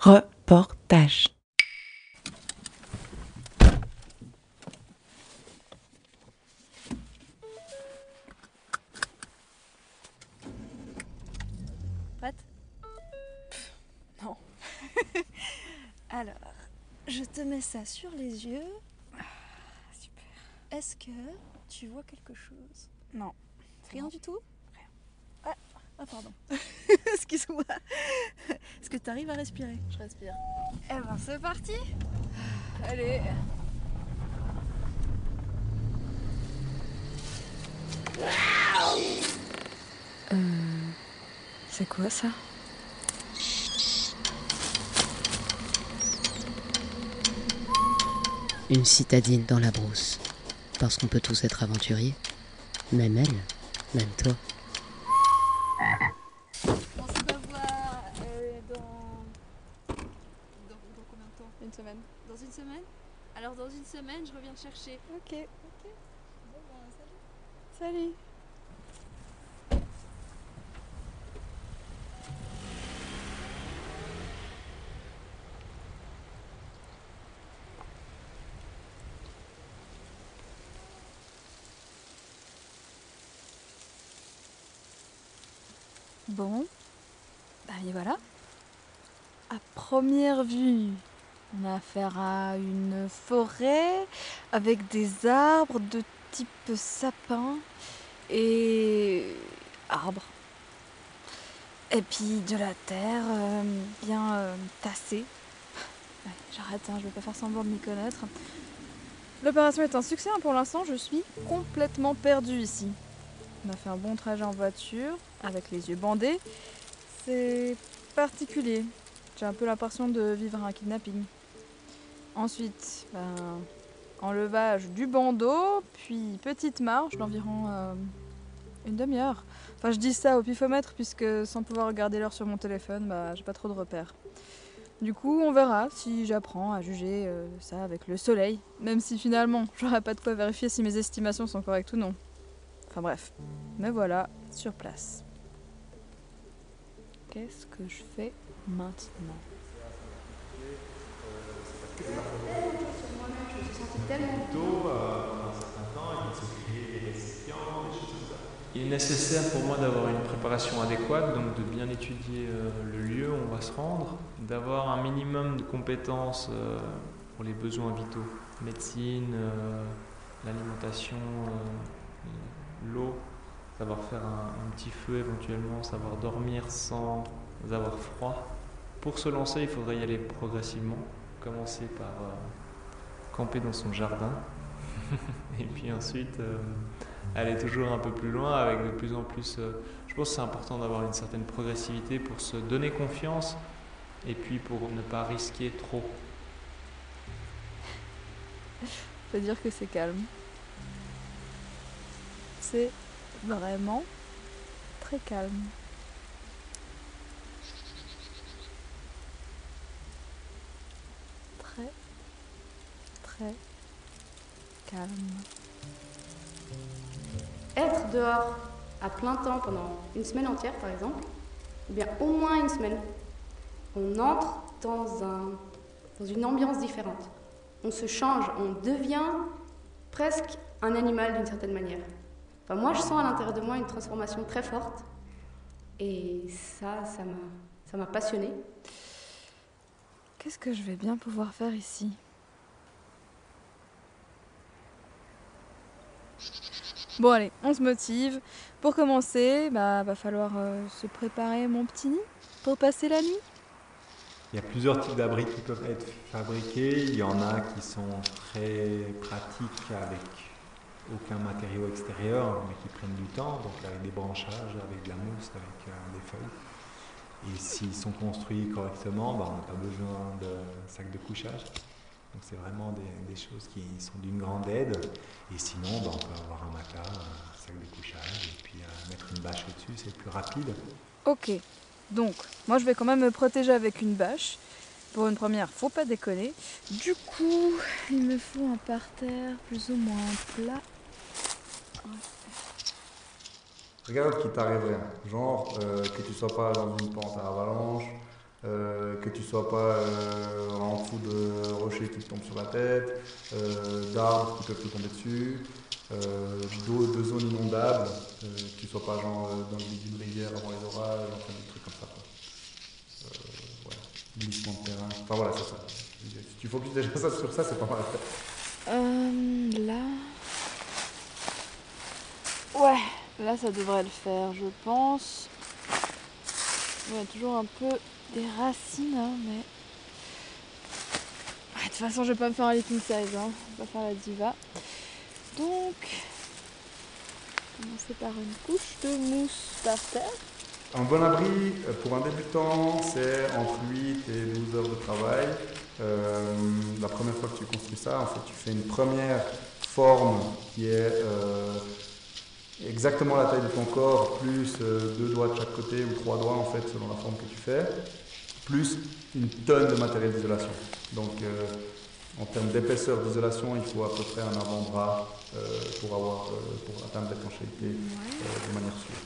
Reportage. Prête Non. Alors, je te mets ça sur les yeux. Ah, super. Est-ce que tu vois quelque chose? Non. Rien du tout? Rien. Ah, ah, pardon. Excuse-moi. Est-ce que tu arrives à respirer Je respire. Eh ben, c'est parti Allez. Euh, c'est quoi ça? Une citadine dans la brousse. Parce qu'on peut tous être aventuriers. Même elle, même toi. On se revoit euh, dans... dans... Dans combien de temps Une semaine. Dans une semaine Alors dans une semaine, je reviens chercher. Ok. Ok Bon ben, salut Salut. Bon, bah et voilà. À première vue, on a affaire à une forêt avec des arbres de type sapin et arbres. Et puis de la terre euh, bien euh, tassée. J'arrête, hein, je vais pas faire semblant de m'y connaître. L'opération est un succès hein, pour l'instant, je suis complètement perdue ici. On a fait un bon trajet en voiture, avec les yeux bandés. C'est particulier. J'ai un peu l'impression de vivre un kidnapping. Ensuite, ben, enlevage du bandeau, puis petite marche d'environ euh, une demi-heure. Enfin, je dis ça au pifomètre, puisque sans pouvoir regarder l'heure sur mon téléphone, bah, j'ai pas trop de repères. Du coup, on verra si j'apprends à juger euh, ça avec le soleil, même si finalement, j'aurai pas de quoi vérifier si mes estimations sont correctes ou non. Enfin bref, me voilà sur place. Qu'est-ce que je fais maintenant? Il est nécessaire pour moi d'avoir une préparation adéquate, donc de bien étudier euh, le lieu où on va se rendre, d'avoir un minimum de compétences euh, pour les besoins vitaux, médecine, euh, l'alimentation, l'eau, savoir faire un, un petit feu éventuellement, savoir dormir sans avoir froid. Pour se lancer, il faudrait y aller progressivement, commencer par euh, camper dans son jardin, et puis ensuite euh, aller toujours un peu plus loin avec de plus en plus. euh, je pense que c'est important d'avoir une certaine progressivité pour se donner confiance et puis pour ne pas risquer trop. Faut dire que c'est calme. C'est vraiment très calme. Très, calme. Être dehors à plein temps pendant une semaine entière, par exemple, ou bien au moins une semaine, on entre dans, un, dans une ambiance différente. On se change, on devient presque un animal d'une certaine manière. Enfin, moi, je sens à l'intérieur de moi une transformation très forte. Et ça, ça m'a, ça m'a passionnée. Qu'est-ce que je vais bien pouvoir faire ici? Bon allez, on se motive. Pour commencer, bah va falloir euh, se préparer mon petit nid pour passer la nuit. Il y a plusieurs types d'abris qui peuvent être fabriqués. Il y en a qui sont très pratiques avec aucun matériau extérieur, mais qui prennent du temps, donc avec des branchages, avec de la mousse, avec euh, des feuilles. Et s'ils sont construits correctement, bah, on n'a pas besoin de sacs de couchage. Donc c'est vraiment des, des choses qui sont d'une grande aide. Et sinon, bah, on peut avoir un matelas, un sac de couchage, et puis euh, mettre une bâche au-dessus, c'est plus rapide. Ok, donc moi je vais quand même me protéger avec une bâche. Pour une première, faut pas déconner. Du coup, il me faut un parterre plus ou moins plat. Regarde qu'il t'arrive rien. Genre euh, que tu sois pas dans une pente à avalanche, euh, que tu sois pas euh, en dessous de rochers qui te tombent sur la tête, euh, d'arbres qui peuvent te tomber dessus, d'eau, de zones inondables, que tu sois pas genre dans le milieu d'une rivière avant les orages, enfin des trucs comme ça. Quoi. Voilà. Glissement de terrain. Enfin voilà, c'est ça. Si tu focuses déjà ça sur ça, c'est pas mal. Là. Ouais, là ça devrait le faire, je pense. Ouais, toujours un peu des racines, hein, mais. Ah, de toute façon, je vais pas me faire un living size, hein. Je vais pas faire la diva. Donc, commencer par une couche de mousse par terre. Un bon abri euh, pour un débutant, c'est entre 8 et 12 heures de travail. Euh, la première fois que tu construis ça, en fait, tu fais une première forme qui est euh, exactement la taille de ton corps, plus euh, deux doigts de chaque côté ou trois doigts en fait, selon la forme que tu fais, plus une tonne de matériel d'isolation. Donc, euh, en termes d'épaisseur d'isolation, il faut à peu près un avant-bras euh, pour, avoir, euh, pour atteindre l'étanchéité de manière sûre.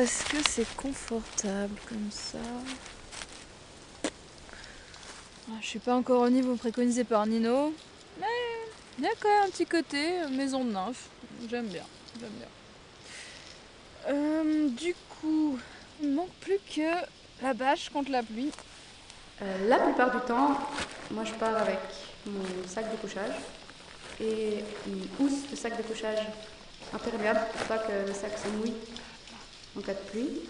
Est-ce que c'est confortable comme ça? Ah, Je suis pas encore au niveau préconisé par Nino, mais il y a quand même un petit côté euh, maison de nymphe. J'aime bien, j'aime bien. Euh, du coup, il me manque plus que la bâche contre la pluie. Euh, la plupart du temps, moi je pars avec mon sac de couchage et une housse de sac de couchage imperméable pour pas que le sac se en cas de pluie.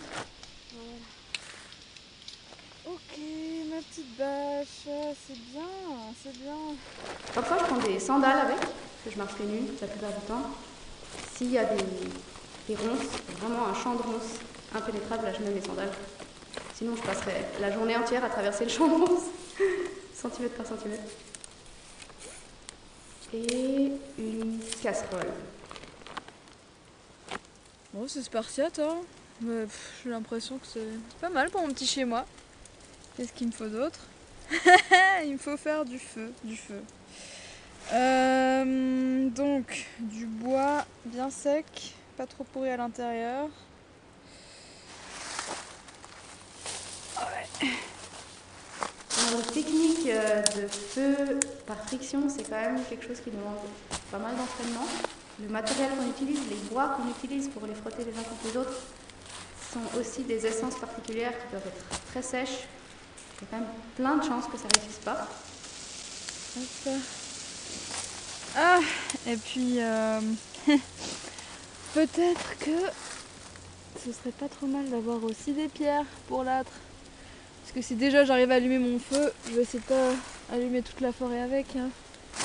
Ok, ma petite bâche, c'est bien, c'est bien. Parfois je prends des sandales avec, que je marche nus la plupart du temps. S'il y a des, des ronces, vraiment un champ de ronces impénétrable, là je mets mes sandales. Sinon je passerai la journée entière à traverser le champ de ronces, centimètre par centimètre. Et une casserole. Bon, c'est spartiate, hein. Mais j'ai l'impression que c'est pas mal pour mon petit chez moi. Qu'est-ce qu'il me faut d'autre Il me faut faire du feu, du feu. Euh, donc, du bois bien sec, pas trop pourri à l'intérieur. La technique euh, de feu par friction, c'est quand même quelque chose qui demande pas mal d'entraînement. Le matériel qu'on utilise, les bois qu'on utilise pour les frotter les uns contre les autres, sont aussi des essences particulières qui doivent être très sèches. Y a quand même plein de chances que ça réussisse pas. Ah, et puis euh, peut-être que ce serait pas trop mal d'avoir aussi des pierres pour l'âtre. Parce que si déjà j'arrive à allumer mon feu, je vais essayer de pas allumer toute la forêt avec. hein. Ah.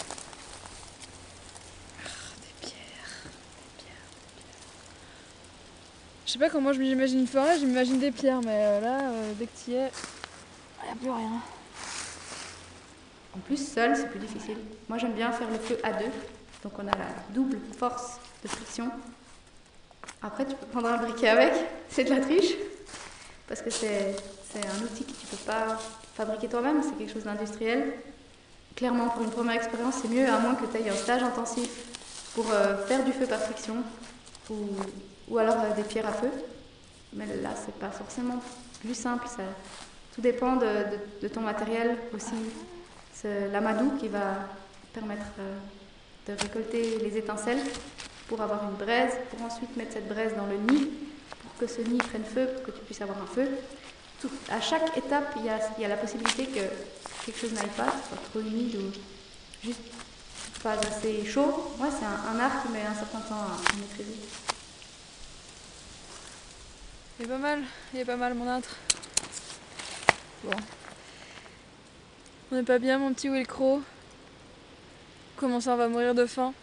Je sais pas comment je m'imagine une forêt, j'imagine des pierres, mais euh, là, euh, dès que tu y es, plus rien. En plus, seul, c'est plus difficile. Moi, j'aime bien faire le feu à deux. Donc, on a la double force de friction. Après, tu peux prendre un briquet avec. C'est de la triche. Parce que c'est un outil que tu peux pas fabriquer toi-même. C'est quelque chose d'industriel. Clairement, pour une première expérience, c'est mieux, à moins que tu aies un stage intensif pour euh, faire du feu par friction. Ou, ou alors euh, des pierres à feu. Mais là, c'est pas forcément plus simple. Ça, tout dépend de, ton matériel aussi. C'est l'amadou qui va permettre euh, de récolter les étincelles pour avoir une braise, pour ensuite mettre cette braise dans le nid, pour que ce nid prenne feu, pour que tu puisses avoir un feu. Tout- à chaque étape, il y, a, la possibilité que quelque chose n'aille pas, soit trop humide ou juste pas assez chaud. Ouais, c'est un, un art qui un certain temps à, à maîtriser. Il est pas mal, il est pas mal mon âtre. Bon. On est pas bien mon petit Wilcro Comment ça on va mourir de faim?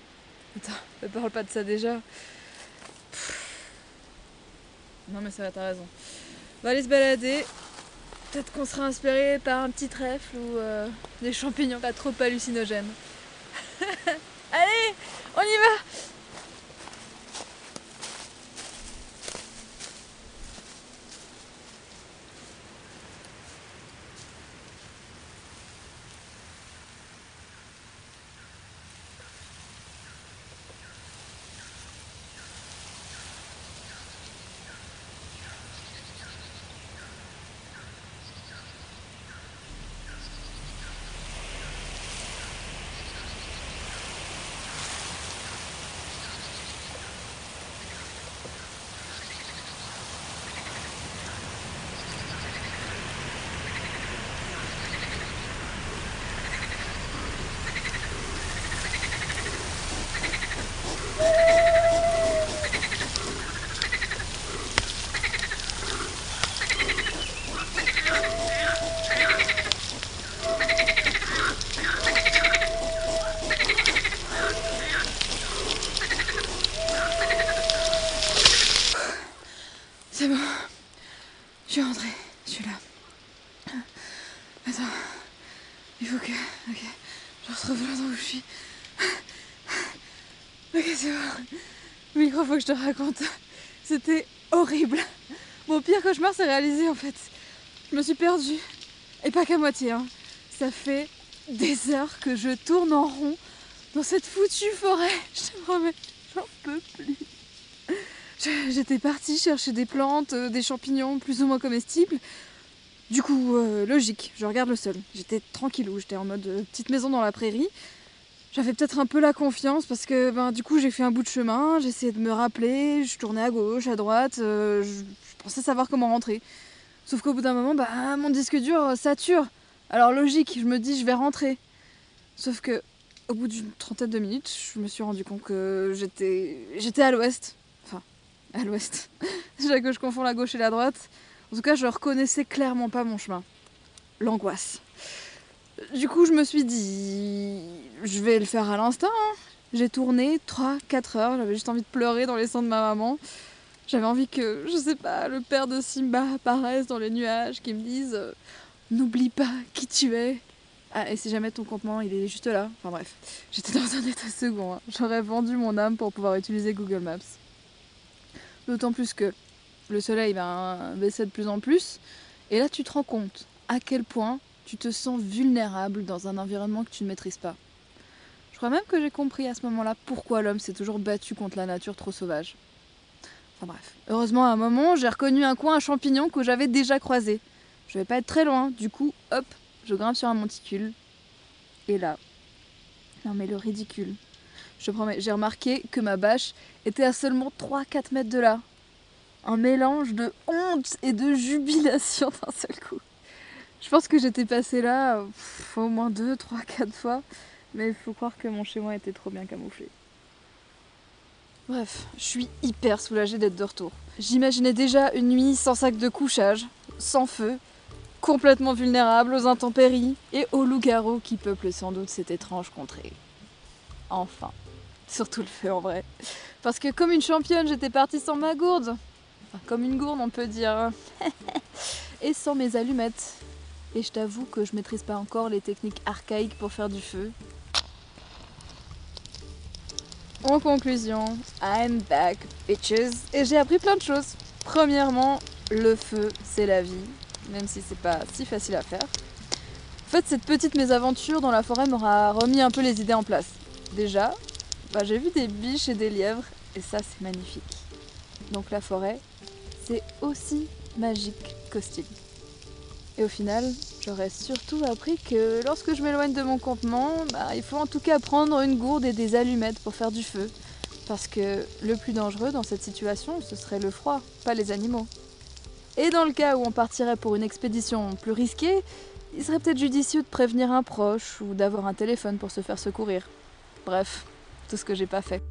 Attends, ne parle pas de ça déjà. Non mais ça va, t'as raison. On va aller se balader. Peut-être qu'on sera inspiré par un petit trèfle ou euh, des champignons pas trop hallucinogènes. Allez, on y va que je te raconte. C'était horrible. Mon pire cauchemar s'est réalisé en fait. Je me suis perdue. Et pas qu'à moitié. Hein. Ça fait des heures que je tourne en rond dans cette foutue forêt. Je te promets, j'en peux plus. J'étais partie chercher des plantes, euh, des champignons plus ou moins comestibles. Du coup, euh, logique, je regarde le sol. J'étais tranquillou, j'étais en mode euh, petite maison dans la prairie. J'avais peut-être un peu la confiance parce que ben, du coup j'ai fait un bout de chemin, essayé de me rappeler, je tournais à gauche, à droite, je, je, pensais savoir comment rentrer. Sauf qu'au bout d'un moment, bah, mon disque dur sature. Alors logique, je me dis je vais rentrer. Sauf que au bout d'une trentaine de minutes, je me suis rendu compte que j'étais j'étais à l'ouest. Enfin, à l'ouest. Déjà que je confonds la gauche et la droite. En tout cas, je reconnaissais clairement pas mon chemin. L'angoisse. Du coup, je me suis dit, je vais le faire à l'instant. Hein. J'ai tourné 3-4 heures, j'avais juste envie de pleurer dans les seins de ma maman. J'avais envie que, je sais pas, le père de Simba apparaisse dans les nuages, qui me dise euh, N'oublie pas qui tu es, ah, et si jamais ton campement il est juste là. Enfin bref, j'étais dans un état second. Hein. J'aurais vendu mon âme pour pouvoir utiliser Google Maps. D'autant plus que le soleil va baisser de plus en plus. Et là, tu te rends compte à quel point tu te sens vulnérable dans un environnement que tu ne maîtrises pas. Je crois même que j'ai compris à ce moment-là pourquoi l'homme s'est toujours battu contre la nature trop sauvage. Enfin bref. Heureusement, à un moment, j'ai reconnu un coin à champignons que j'avais déjà croisé. Je vais pas être très loin, du coup, hop, je grimpe sur un monticule. Et là. Non mais le ridicule. Je promets, j'ai remarqué que ma bâche était à seulement 3-4 mètres de là. Un mélange de honte et de jubilation d'un seul coup. Je pense que j'étais passée là au moins 2, 3, 4 fois. Mais il faut croire que mon chez-moi était trop bien camouflé. Bref, je suis hyper soulagée d'être de retour. J'imaginais déjà une nuit sans sac de couchage, sans feu, complètement vulnérable aux intempéries et aux loups-garous qui peuplent sans doute cette étrange contrée. Enfin, surtout le feu en vrai. Parce que comme une championne, j'étais partie sans ma gourde. Enfin, comme une gourde, on peut dire. et sans mes allumettes. Et je t'avoue que je maîtrise pas encore les techniques archaïques pour faire du feu. En conclusion, I'm back, bitches. Et j'ai appris plein de choses. Premièrement, le feu, c'est la vie même si c'est pas si facile à faire. En fait, cette petite mésaventure dans la forêt m'aura remis un peu les idées en place. Déjà, bah, j'ai vu des biches et des lièvres, et ça c'est magnifique. Donc la forêt, c'est aussi magique qu'hostile. Et au final, j'aurais surtout appris que lorsque je m'éloigne de mon campement, bah, il faut en tout cas prendre une gourde et des allumettes pour faire du feu. Parce que le plus dangereux dans cette situation, ce serait le froid, pas les animaux. Et dans le cas où on partirait pour une expédition plus risquée, il serait peut-être judicieux de prévenir un proche ou d'avoir un téléphone pour se faire secourir. Bref, tout ce que j'ai pas fait.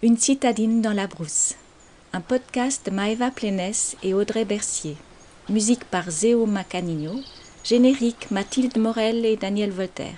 Une citadine dans la brousse. Un podcast de Maëva Plénès et Audrey Bercier. Musique par Zéo Macanino. Générique Mathilde Morel et Daniel Voltaire.